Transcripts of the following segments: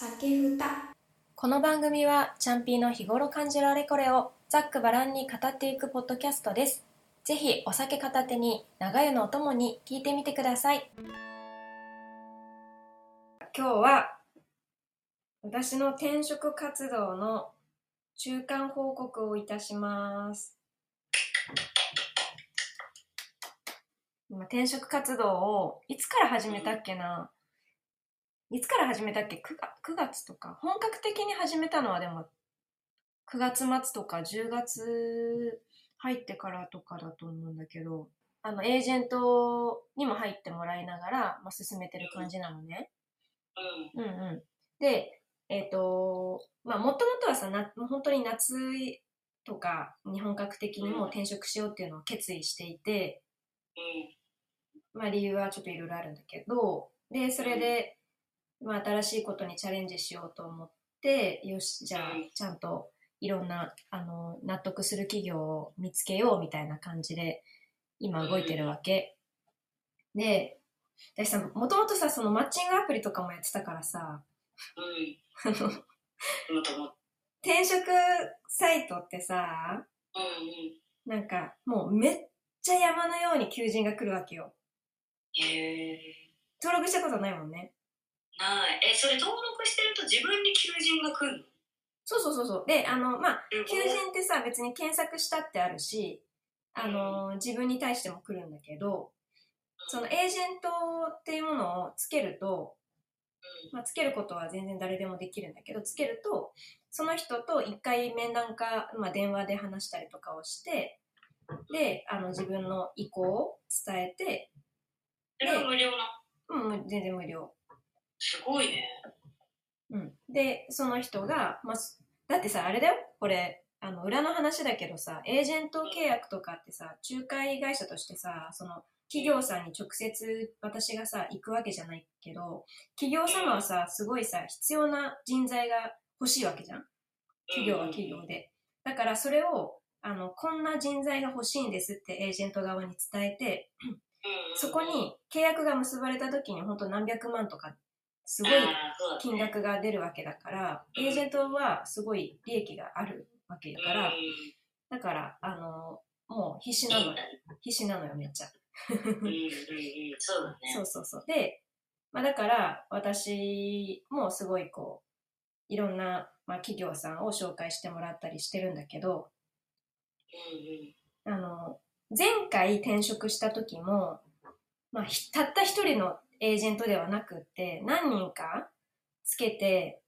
酒ふたこの番組はチャンピーの日頃感じるあれこれをざっくばらんに語っていくポッドキャストです。ぜひお酒片手に長湯のお供に聞いてみてください。今日は私の転職活動の中間報告をいたします。今転職活動をいつから始めたっけな？いつから始めたっけ？9, 月 ?9 月とか。本格的に始めたのはでも9月末とか10月入ってからとかだと思うんだけど、あの、エージェントにも入ってもらいながら、まあ、進めてる感じなのね。うん。うんうん。で、えっ、と、まあ、もともとはさ、な、本当に夏とかに本格的にもう転職しようっていうのを決意していて、うん。まあ理由はちょっといろいろあるんだけど、で、それで、まあ新しいことにチャレンジしようと思って、よし、じゃあうんちゃんといろんな、あの、納得する企業を見つけようみたいな感じで、今動いてるわけ。で、私さ、もともとさ、そのマッチングアプリとかもやってたからさ、うん。あの。転職サイトってさ、うんうん。なんかもうめっちゃ山のように求人が来るわけよ。へえ。登録したことないもんね。ない。え、それ登録してると自分に求人が来るの？そうそうそうそう。で、あの、まあ、す求人ってさ、別に検索したってあるし、あの、自分に対しても来るんだけど、そのエージェントっていうものをつけると、まあ、つけることは全然誰でもできるんだけど、つけると、その人と一回面談か、まあ、電話で話したりとかをして、で、あの、自分の意向を伝えて、それは無料な。うん、全然無料。すごいね。うん。で、その人が、まあ、すだってさ、あれだよ、これ、あの、裏の話だけどさ、エージェント契約とかってさ、仲介会社としてさ、その、企業さんに直接私がさ、行くわけじゃないけど、企業様はさ、すごいさ、必要な人材が欲しいわけじゃん。企業は企業で。だからそれを、あの、こんな人材が欲しいんですってエージェント側に伝えて、うん。そこに契約が結ばれた時に本当何百万とか、すすごい金額が出るわけだから、エージェントはすごい利益があるわけだから、だから、あの、もう必死なのよ。必死なのよ、めっちゃ。そうだね。そうそうそう。で、まあだから、私もすごいこう、いろんな、まあ、企業さんを紹介してもらったりしてるんだけど。あの、前回転職した時も、まあ、ひたった一人のエージェントではなくって、何人かつけて、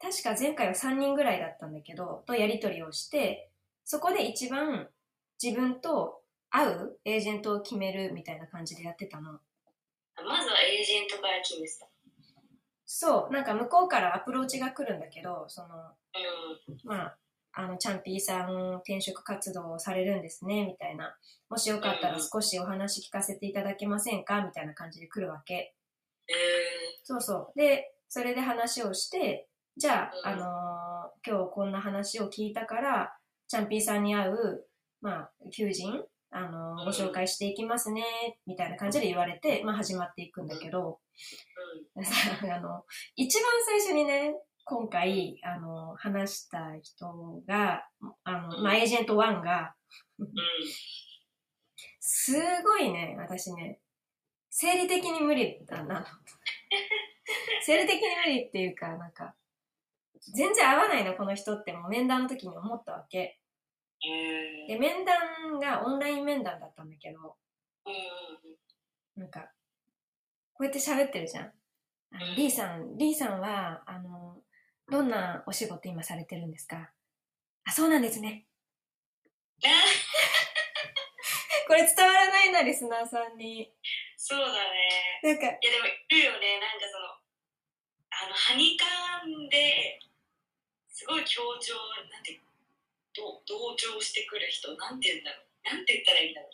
確か前回は3人ぐらいだったんだけど、とやり取りをして、そこで一番自分と合うエージェントを決めるみたいな感じでやってたの。まずはエージェントから決めてた。そう、なんか向こうからアプローチが来るんだけど、その、うん。まあ、あの、チャンピーさん転職活動をされるんですね、みたいな。もしよかったら少しお話聞かせていただけませんかみたいな感じで来るわけ。えそうそう。で、それで話をして、じゃあ、あうん。のー今日こんな話を聞いたから、チャンピーさんに会う、まあ、求人、あのーご紹介していきますね、みたいな感じで言われて、まあ、始まっていくんだけど、あの、一番最初にね、今回、あの、話した人が、あの、まあ、エージェント1が。すごいね、私ね、生理的に無理だな。生理的に無理っていうか、なんか、全然合わないな、この人って、もう面談の時に思ったわけ。うん。で、面談がオンライン面談だったんだけど、うん。なんか、こうやって喋ってるじゃん。リーさん、リーさんは、あの、どんなお仕事今されてるんですか？あ、そうなんですね。これ伝わらないな、リスナーさんに。そうだね。なんか、いやでもいるよね、なんかその、あの、はにかんで、すごい強調、なんて、ど同調してくる人、なんて言うんだろう。なんて言ったらいいんだろ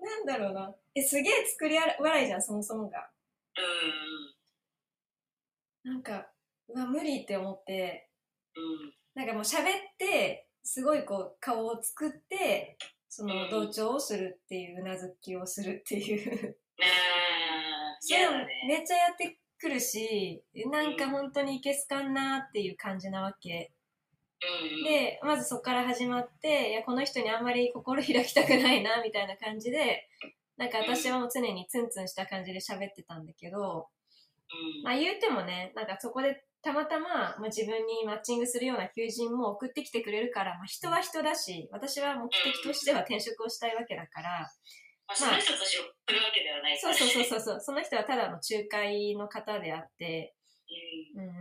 なんだろうな。え、すげえ作り笑いじゃん、そもそもが。う。なんか、うわ、無理って思って、うん。うん。なんかもう喋って、すごいこう、顔を作って、その同調をするっていう、うなずきをするっていう。そういうの嫌だね。めっちゃやって来るし、なんか本当にいけすかんなっていう感じなわけ。うん。で、まずそこから始まって、いや、この人にあんまり心開きたくないな、みたいな感じで、なんか私はもう常にツンツンした感じで喋ってたんだけど、うん。まあ言うてもね、なんかそこでたまたま、まあ、自分にマッチングするような求人も送ってきてくれるから、まあ人は人だし、私は目的としては転職をしたいわけだから、まあ、その人と仕事するわけではないかそうら。そうそうそうその人はただの仲介の方であって、うん。うんう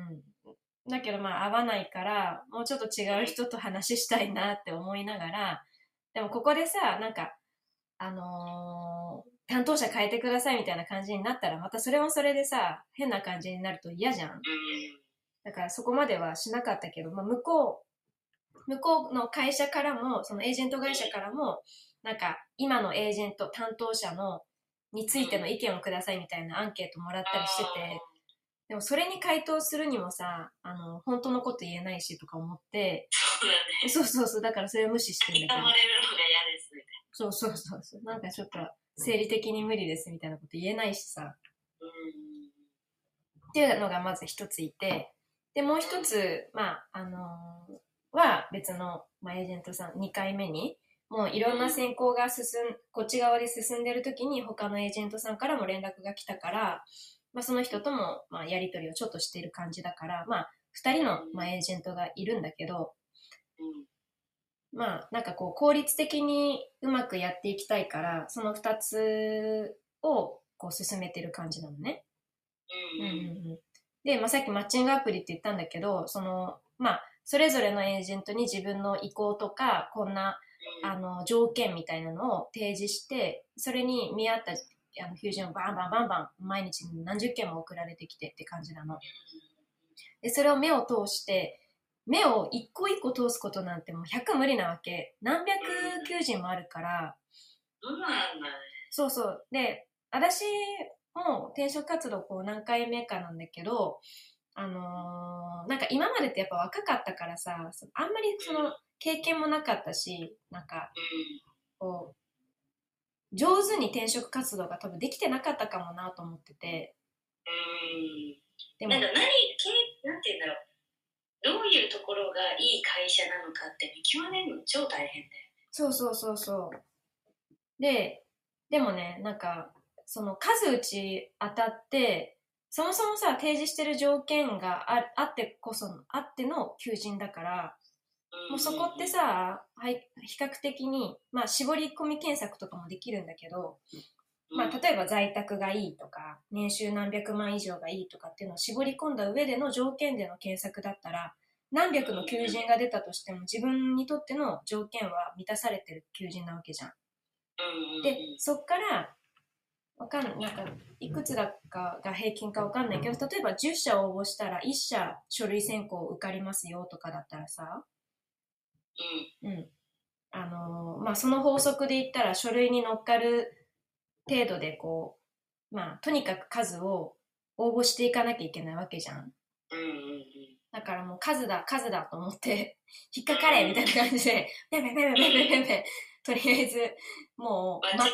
ん。だけどまあ合わないから、もうちょっと違う人と話したいなって思いながら、でもここでさ、なんか、あのー担当者変えてくださいみたいな感じになったら、またそれもそれでさ、変な感じになると嫌じゃん。うん。だからそこまではしなかったけど、まあ、向こう、向こうの会社からも、そのエージェント会社からも、なんか、今のエージェント、担当者の、についての意見をくださいみたいなアンケートもらったりしてて、でもそれに回答するにもさ、あの、本当のこと言えないしとか思って、そうだね。そうそうそう、だからそれを無視してんだけど痛ま、れるのが嫌ですみたいそうそうそうそう、なんかちょっと生理的に無理ですみたいなこと言えないしさ、な。っていうのがまず一ついて、で、もう一つ、まあ、あのーは別の、まあ、エージェントさん、2回目に、もういろんな選考が進ん、こっち側で進んでる時に他のエージェントさんからも連絡が来たから、まあ、その人とも、まあ、やりとりをちょっとしている感じだから、まあ、2人の、まあ、エージェントがいるんだけど。まあ、なんかこう、効率的にうまくやっていきたいから、その2つをこう進めてる感じなのね。うん。うんうんうんで、まあ、さっきマッチングアプリって言ったんだけど、その、まあ、それぞれのエージェントに自分の意向とか、こんな、あの、条件みたいなのを提示して、それに見合った、あの、求人をバンバンバンバン、毎日何十件も送られてきてって感じなの。で、それを目を通して、目を一個一個通すことなんてもう100無理なわけ。何百求人もあるから、そうそう。で、私も転職活動こう何回目かなんだけど、あのーなんか今までってやっぱ若かったからさ、そあんまりその経験もなかったし、なんかこう、上手に転職活動が多分できてなかったかもなと思ってて、うん。でもうん。なん、か何、けなんて言うんだろう。どういうところがいい会社なのかって見極めるの超大変だよ。そうそうそうそう。で、でもね、なんか、その数打ち当たって、そもそもさ、提示してる条件がああってこそ、あっての求人だから、もうそこってさ、はい、比較的に、まあ、絞り込み検索とかもできるんだけど、うん、まあ、例えば在宅がいいとか、年収何百万以上がいいとかっていうのを絞り込んだ上での条件での検索だったら、何百の求人が出たとしても自分にとっての条件は満たされてる求人なわけじゃん、で、そっから、わかんない、なんか、いくつだかが平均かわかんないけど、例えば10社応募したら1社書類選考受かりますよとかだったらさ、うん、うん。あのーまあ、その法則で言ったら書類に乗っかる程度でこう、まあ、とにかく数を応募していかなきゃいけないわけじゃん。うんうんうん。だからもう数だ、数だと思って、引っかかれみたいな感じで、ペンペンペンペンペンペンペン、とりあえず、もう、ま。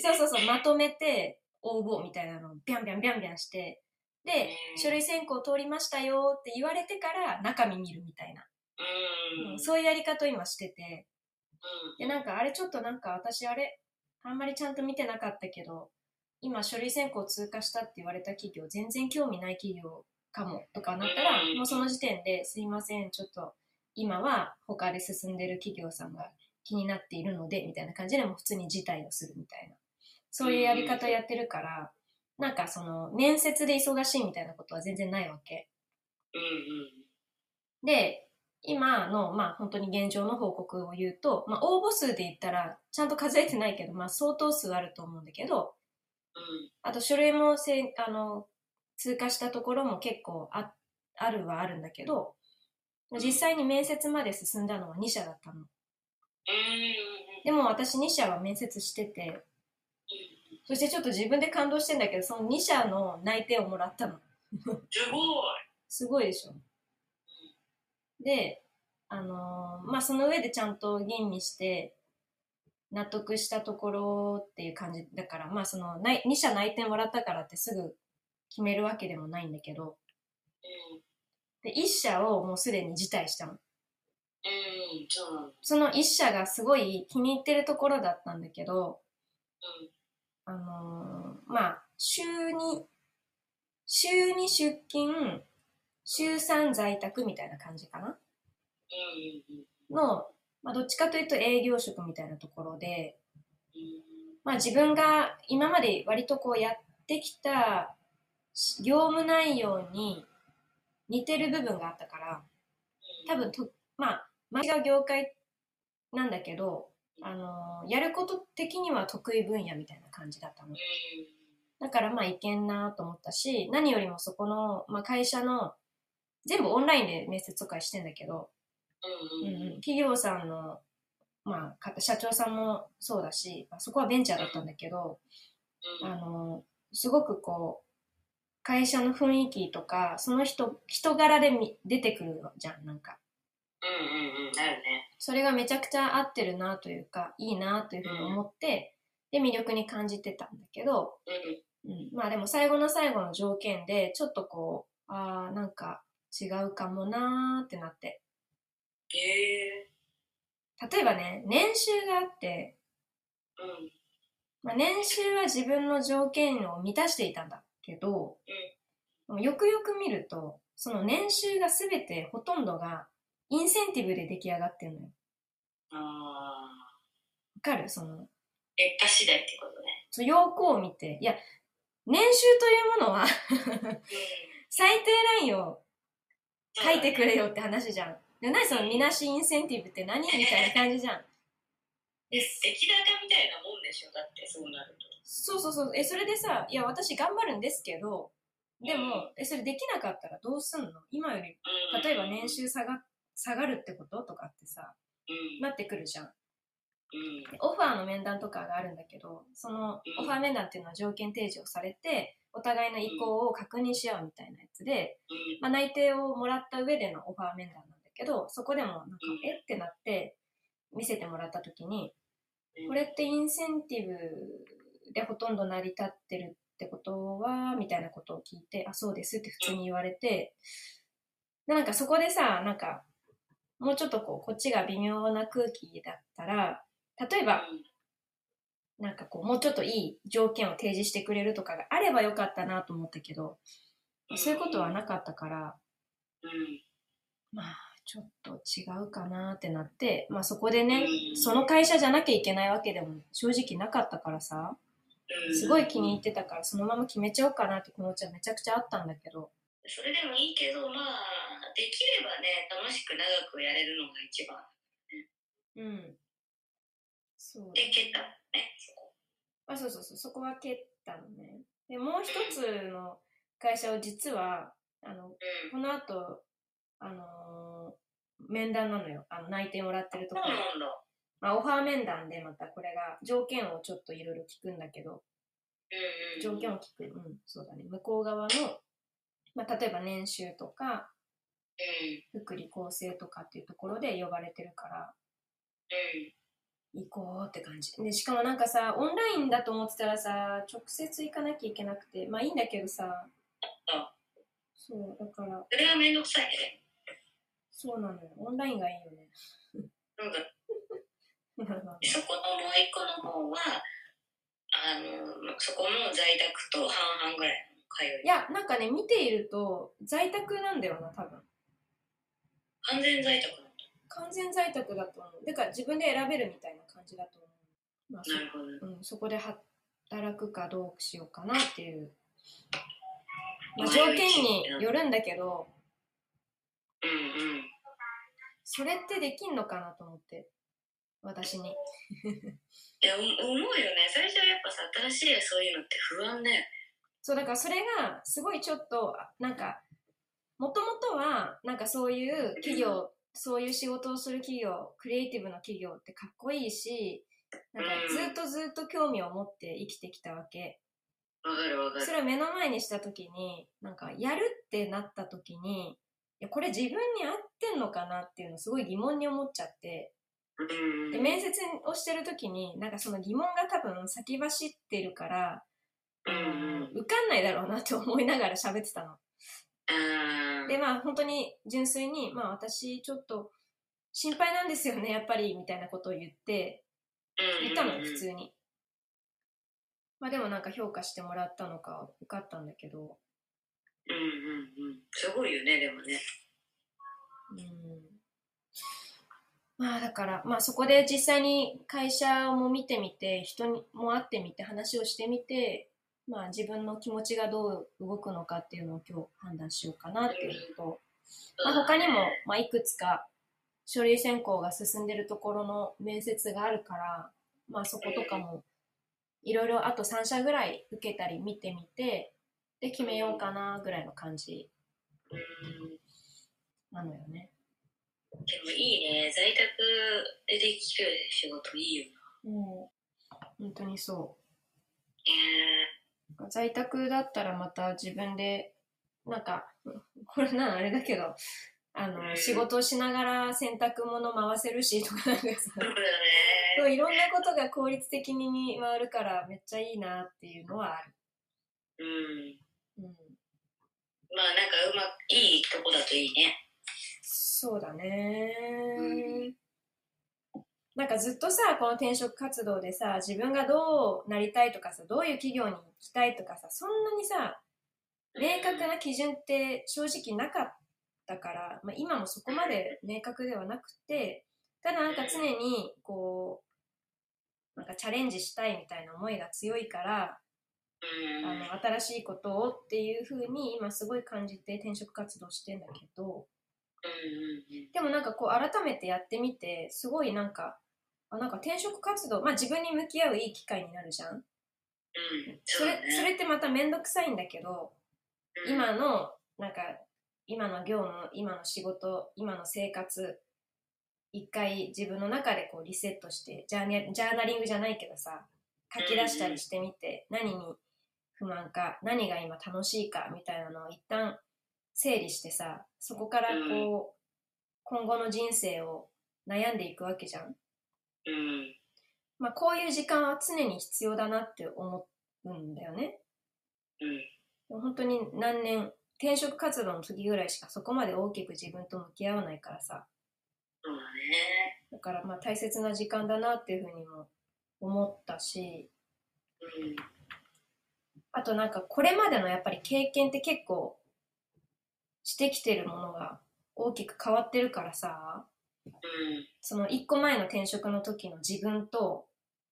そうそうそう、まとめて応募みたいなのをビャンビャンビャンビャンして、で、うん書類選考通りましたよって言われてから中身見るみたいな。うん。うんそういうやり方を今してて、うん。で、なんかあれちょっとなんか私あれ、あんまりちゃんと見てなかったけど、今書類選考通過したって言われた企業、全然興味ない企業かもとかなったら、うんもうその時点ですいません、ちょっと今は他で進んでる企業さんが気になっているので、みたいな感じでもう普通に辞退をするみたいな。そういうやり方やってるから、なんかその面接で忙しいみたいなことは全然ないわけ。うんうん。で、今の、まあ本当に現状の報告を言うと、まあ応募数で言ったら、ちゃんと数えてないけど、まあ相当数あると思うんだけど、うん。あと書類もせんあの通過したところも結構ああるはあるんだけど、実際に面接まで進んだのは2社だったの。うん。でも私2社は面接してて、そしてちょっと自分で感動してんだけど、その2社の内定をもらったの。すごい。すごいでしょ。で、あのーまあ、その上でちゃんと吟味して、納得したところっていう感じだから、まあ、その、ない2社内定もらったからってすぐ決めるわけでもないんだけど、うん。で、一社をもうすでに辞退したの。うん、そうなんだ。その一社がすごい気に入ってるところだったんだけど、うん。あのーまあ、週に、週に出勤、週3在宅みたいな感じかな？うん、うん、の、まあ、どっちかというと営業職みたいなところで、うん。まあ自分が今まで割とこうやってきた業務内容に似てる部分があったから、多分と、まあ、前が業界なんだけど、あのーやること的には得意分野みたいな感じだったの。だからまあいけんなと思ったし、何よりもそこの、まあ、会社の、全部オンラインで面接とかしてんだけど、うん、企業さんの、まあ、方社長さんもそうだし、まあそこはベンチャーだったんだけど、うん。あの、すごくこう、会社の雰囲気とか、その人、人柄でみ出てくるじゃん、なんか。うん、うん、うん、なるね。それがめちゃくちゃ合ってるなというか、いいなというふうに思って、で、魅力に感じてたんだけど、うん、うん、まあでも最後の最後の条件で、ちょっとこう、ああ、なんか違うかもなーってなって。へえ例えばね、年収があって、うん、まあ、年収は自分の条件を満たしていたんだけど、でもよくよく見ると、その年収がすべてほとんどがインセンティブで出来上がってるのよ。ああ。わかる？その、劣化次第ってことね。そう要項を見て、いや、年収というものはうん。最低ラインを書いてくれ。れよって話じゃん。で何そのみなしインセンティブって何みたいな感じじゃん。出来高みたいなもんでしょ、だってそうなると。そうそうそう。え、それでさ、いや、私頑張るんですけど、でも、え、それできなかったらどうすんの？今より、うん、例えば年収下が、下がるってこととかってさ、うん、なってくるじゃん。うん、オファーの面談とかがあるんだけど、そのうん。オファー面談っていうのは条件提示をされて、お互いの意向を確認し合うみたいなやつで、うん、まあ、内定をもらった上でのオファー面談なんだけど、そこでもなんかうん、えってなって、見せてもらった時に、うん。これってインセンティブでほとんど成り立ってるってことは、みたいなことを聞いて、あ、そうですって普通に言われて、で、なんかそこでさ、なんか、もうちょっとこう、こっちが微妙な空気だったら、例えば、なんかこう、もうちょっといい条件を提示してくれるとかがあればよかったなと思ったけど、うん。そういうことはなかったから、うん、まあ、ちょっと違うかなってなって、まあそこでね、うん。その会社じゃなきゃいけないわけでも正直なかったからさ、うん。すごい気に入ってたからそのまま決めちゃおうかなって気持ちはめちゃくちゃあったんだけど、それでもいいけど、まあ、できればね、楽しく長くやれるのが一番。うん。そう。で、蹴ったのね、そこ。あ、そうそうそう、そこは蹴ったのね。で、もう一つの会社を実は、あの、うん。この後、あのー面談なのよ。あの、内定もらってるところ。そうなんだ。まあ、オファー面談でまたこれが、条件をちょっといろいろ聞くんだけど。条件を聞く。うん、そうだね。向こう側の、まあ、例えば年収とか、うん、福利厚生とかっていうところで呼ばれてるから、うん。行こうって感じ。で、しかもなんかさ、オンラインだと思ってたらさ、直接行かなきゃいけなくて、まあいいんだけどさ、あそう、だから、それはめんどくさいね。そうなのよ。オンラインがいいよね。なんだ そこのもう一個の方は、あの、そこも在宅と半々ぐらいの通い。いや、なんかね、見ていると、在宅なんだよな、多分。完全在宅。完全在宅だと思う。だから自分で選べるみたいな感じだと思う。まあそなるほど。うん、そこで働くかどうしようかなっていう。まあ、条件によるんだけど、うんうん。それってできんのかなと思って、私に。いや、お思うよね。最初はやっぱさ、新しいそういうのって不安ね。そう、だからそれが、すごいちょっと、あなんか、もともとは、なんかそういう企業、そういう仕事をする企業、クリエイティブな企業ってかっこいいし、なんかずっとずっと興味を持って生きてきたわけ。わかるわかる。それを目の前にした時に、なんかやるってなった時に、いや、これ自分に合ってんのかなっていうのをすごい疑問に思っちゃって。で面接をしてる時に、なんかその疑問が多分先走ってるから、うんうん受かんないだろうなって思いながら喋ってたの。うん。で、まあ本当に純粋に、まあ私ちょっと心配なんですよね、やっぱり、みたいなことを言って、言ったの、普通に。まあでもなんか評価してもらったのか受かったんだけど、うんうんうん。すごいよねでもね。うん。まあだから、まあそこで実際に会社も見てみて、人にも会ってみて話をしてみて、まあ自分の気持ちがどう動くのかっていうのを今日判断しようかなっていうのと、まあ、他にも、まあ、いくつか書類選考が進んでるところの面接があるから、まあ、そことかもいろいろあと3社ぐらい受けたり見てみてで決めようかなぐらいの感じ。うん。なのよね。でもいいね。在宅でできる仕事いいようん、本当にそなう。在宅だったらまた自分でなんかこれなのあれだけどあの仕事をしながら洗濯物回せるしとかなんかさ。そうだね。いろんなことが効率的に回るからめっちゃいいなっていうのはある。うん。うん、まあなんかうまくいいとこだといいね。そうだね、うんなんかずっとさこの転職活動でさ自分がどうなりたいとかさどういう企業に行きたいとかさそんなにさ明確な基準って正直なかったから、まあ、今もそこまで明確ではなくてただなんか常にこうなんかチャレンジしたいみたいな思いが強いからうん。あの新しいことをっていう風に今すごい感じて転職活動してんだけどでもなんかこう改めてやってみてすごいなんかあなんか転職活動まあ自分に向き合ういい機会になるじゃん。うんそれそれってまた面倒くさいんだけどうん。今のなんか今の業務今の仕事今の生活一回自分の中でこうリセットしてジャーネジャーナリングじゃないけどさ書き出したりしてみて何に不満か何が今楽しいかみたいなのを一旦整理してさそこからこう今後の人生を悩んでいくわけじゃん。うん。まあ、こういう時間は常に必要だなって思うんだよね。うん。本当に何年転職活動の時ぐらいしかそこまで大きく自分と向き合わないからさ。そうだね。だからまあ大切な時間だなっていうふうにも思ったし。うん。あとなんかこれまでのやっぱり経験って結構してきてるものが大きく変わってるからさ。うんその1個前の転職の時の自分と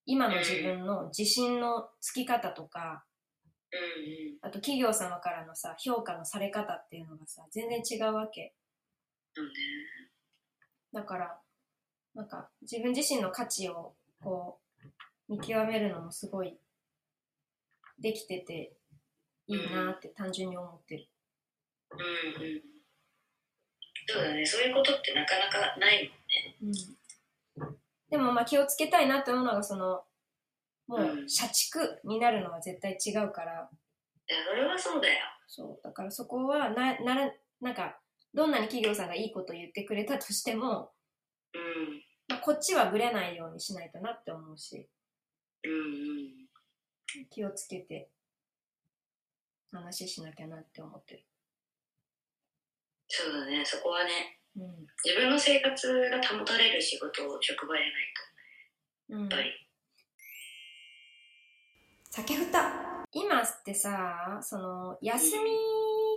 今の自分の自信のつき方とかうんあと企業様からのさ評価のされ方っていうのがさ全然違うわけ。だからなんか自分自身の価値をこう見極めるのもすごいできてていいなって単純に思ってる、うんうんそうだね。そういうことってなかなかないもんうん、でもまあ気をつけたいなって思うのがそのもううん。社畜になるのは絶対違うから。いやそれはそうだよ。そう。だからそこはなならなんかどんなに企業さんがいいこと言ってくれたとしても、うん。まあ、こっちはぶれないようにしないとなって思うし。うんうん。気をつけて話しなきゃなって思ってる。そうだねそこはね。うん。自分の生活が保たれる仕事を職場でないうん。とやっぱり。酒ふた今ってさ、その、休み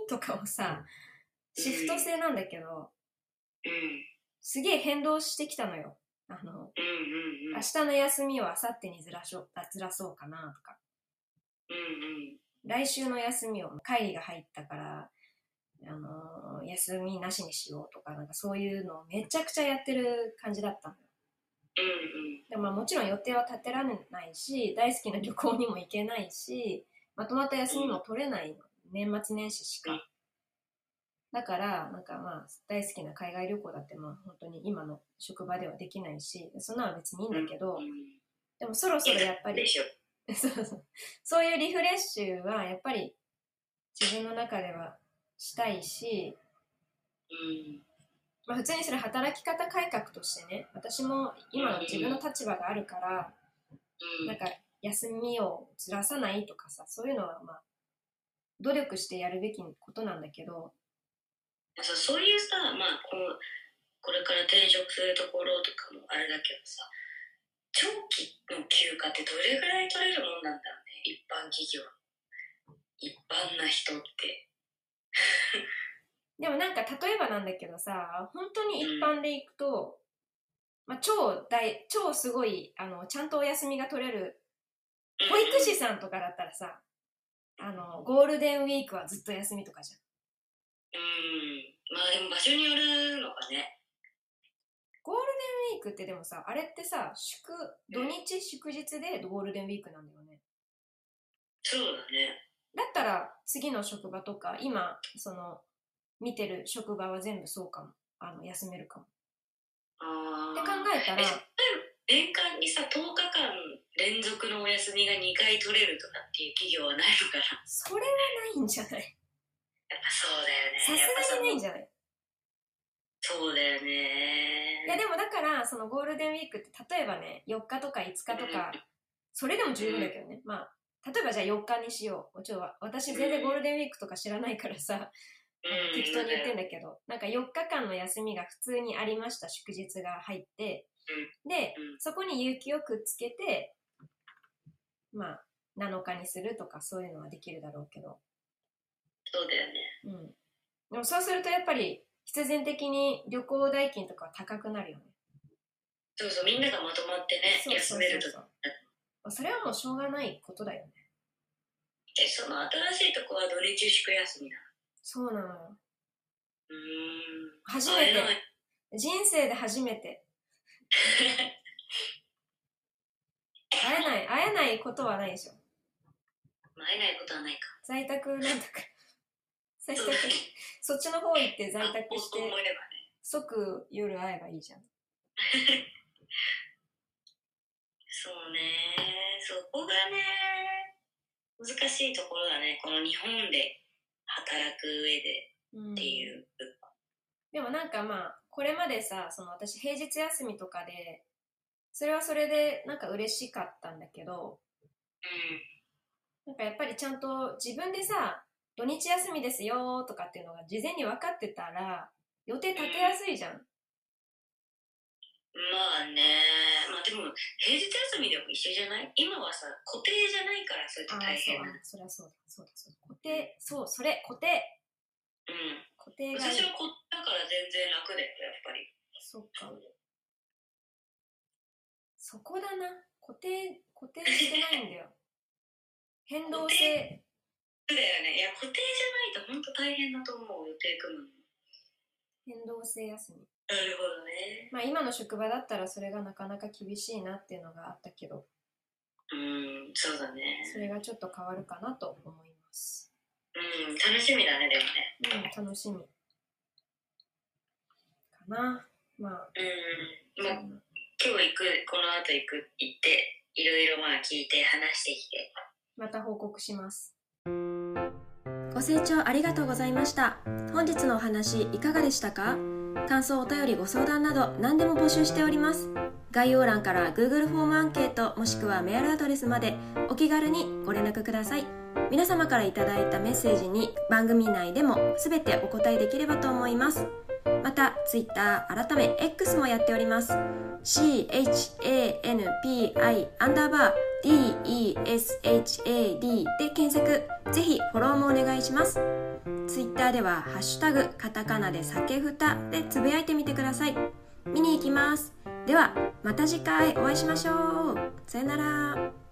とかをさ、シフト制なんだけど、うん。すげえ変動してきたのよ。あの、うんうんうん。明日の休みを明後日にずらしょずらそうかなとか、うんうん。来週の休みを会議が入ったから、あのー休みなしにしようとか、なんかそういうのをめちゃくちゃやってる感じだったのよ。うんうんでもまあもちろん予定は立てられないし、大好きな旅行にも行けないし、まとまった休みも取れないの。年末年始しうんか。だから、なんかまあ、大好きな海外旅行だってまあ本当に今の職場ではできないし、そんなのは別にいいんだけど、うんでもそろそろやっぱり そうそうそういうリフレッシュはやっぱり自分の中ではしたいし、うん。まあ、普通にそれ働き方改革としてね私も今の自分の立場があるからうん。なんか休みをずらさないとかさそういうのはまあ努力してやるべきことなんだけど。そうそういうさ、まあ、このこれから転職するところとかもあれだけどさ長期の休暇ってどれぐらい取れるもんなんだろうね一般企業一般な人って でもなんか例えばなんだけどさ本当に一般で行くと、まあ、超大超すごいあのちゃんとお休みが取れる保育士さんとかだったらさあのゴールデンウィークはずっと休みとかじゃん。うん。まあでも場所によるのかね。ゴールデンウィークってでもさあれってさ祝土日祝日でゴールデンウィークなんだよね。そうだねだったら次の職場とか今その見てる職場は全部そうかも。あの休めるかも。あって考えたら年間にさ10日間連続のお休みが2回取れるとかっていう企業はないのかな？それはないんじゃない？やっぱそうだよね。さすがにないんじゃない？そうだよね。いやでもだからそのゴールデンウィークって例えばね4日とか5日とかそれでも十分だけどね、まあ例えばじゃあ4日にしよう。ちょっと私全然ゴールデンウィークとか知らないからさ、うん適当に言ってんだけどなんか4日間の休みが普通にありました祝日が入って、でうん。そこに有給をくっつけてまあ7日にするとかそういうのはできるだろうけど、そうだよね。うん、でもそうするとやっぱり必然的に旅行代金とかは高くなるよね。そうそうみんながまとまってねそうそう休めるとそうそれはもうしょうがないことだよね。えその新しいとこは土日祝休みなの？そうなのよ。うーん。初めて。人生で初めて。会えない。会えないことはないでしょ。まあ会えないことはないか。在宅なんだから。在宅。そっちの方行って在宅して。思えればね。即夜会えばいいじゃん。そうねそこがね難しいところだね。この日本で働く上でうん。っていう、でもなんかまあこれまでさその私平日休みとかでそれはそれでなんか嬉しかったんだけどなんかやっぱりちゃんと自分でさ土日休みですよとかっていうのが事前に分かってたら予定立てやすいじゃん、うんまあね。まあでも平日休みでも一緒じゃない？今はさ固定じゃないからそれって大変な。そりゃそうだそうだ。そうだ固定そうそれ固定。うん。固定が私はこだから全然楽だよやっぱり。そっか。そこだな。固定固定してないんだよ。変動性。そうだよね。いや固定じゃないと本当大変だと思う予定組むの。変動性休みなるほどね。まあ今の職場だったらそれがなかなか厳しいなっていうのがあったけど。うんそうだね。それがちょっと変わるかなと思います。うん楽しみだねでもね。うん楽しみ。かな。まあ。うんまあ今日行くこの後行く行っていろいろまあ聞いて話してきて。また報告します。ご清聴ありがとうございました。本日のお話いかがでしたか？感想お便りご相談など何でも募集しております。概要欄から Google フォームアンケートもしくはメールアドレスまでお気軽にご連絡ください。皆様からいいたメッセージに番組内でも全てお答えできればと思います。また Twitter 改め X もやっております。CHANPI アンダーバー DESHAD で検索。ぜひフォローもお願いします。ツイッターでは「ハッシュタグカタカナで酒ふた」でつぶやいてみてください。見に行きます。ではまた次回お会いしましょう。さよなら。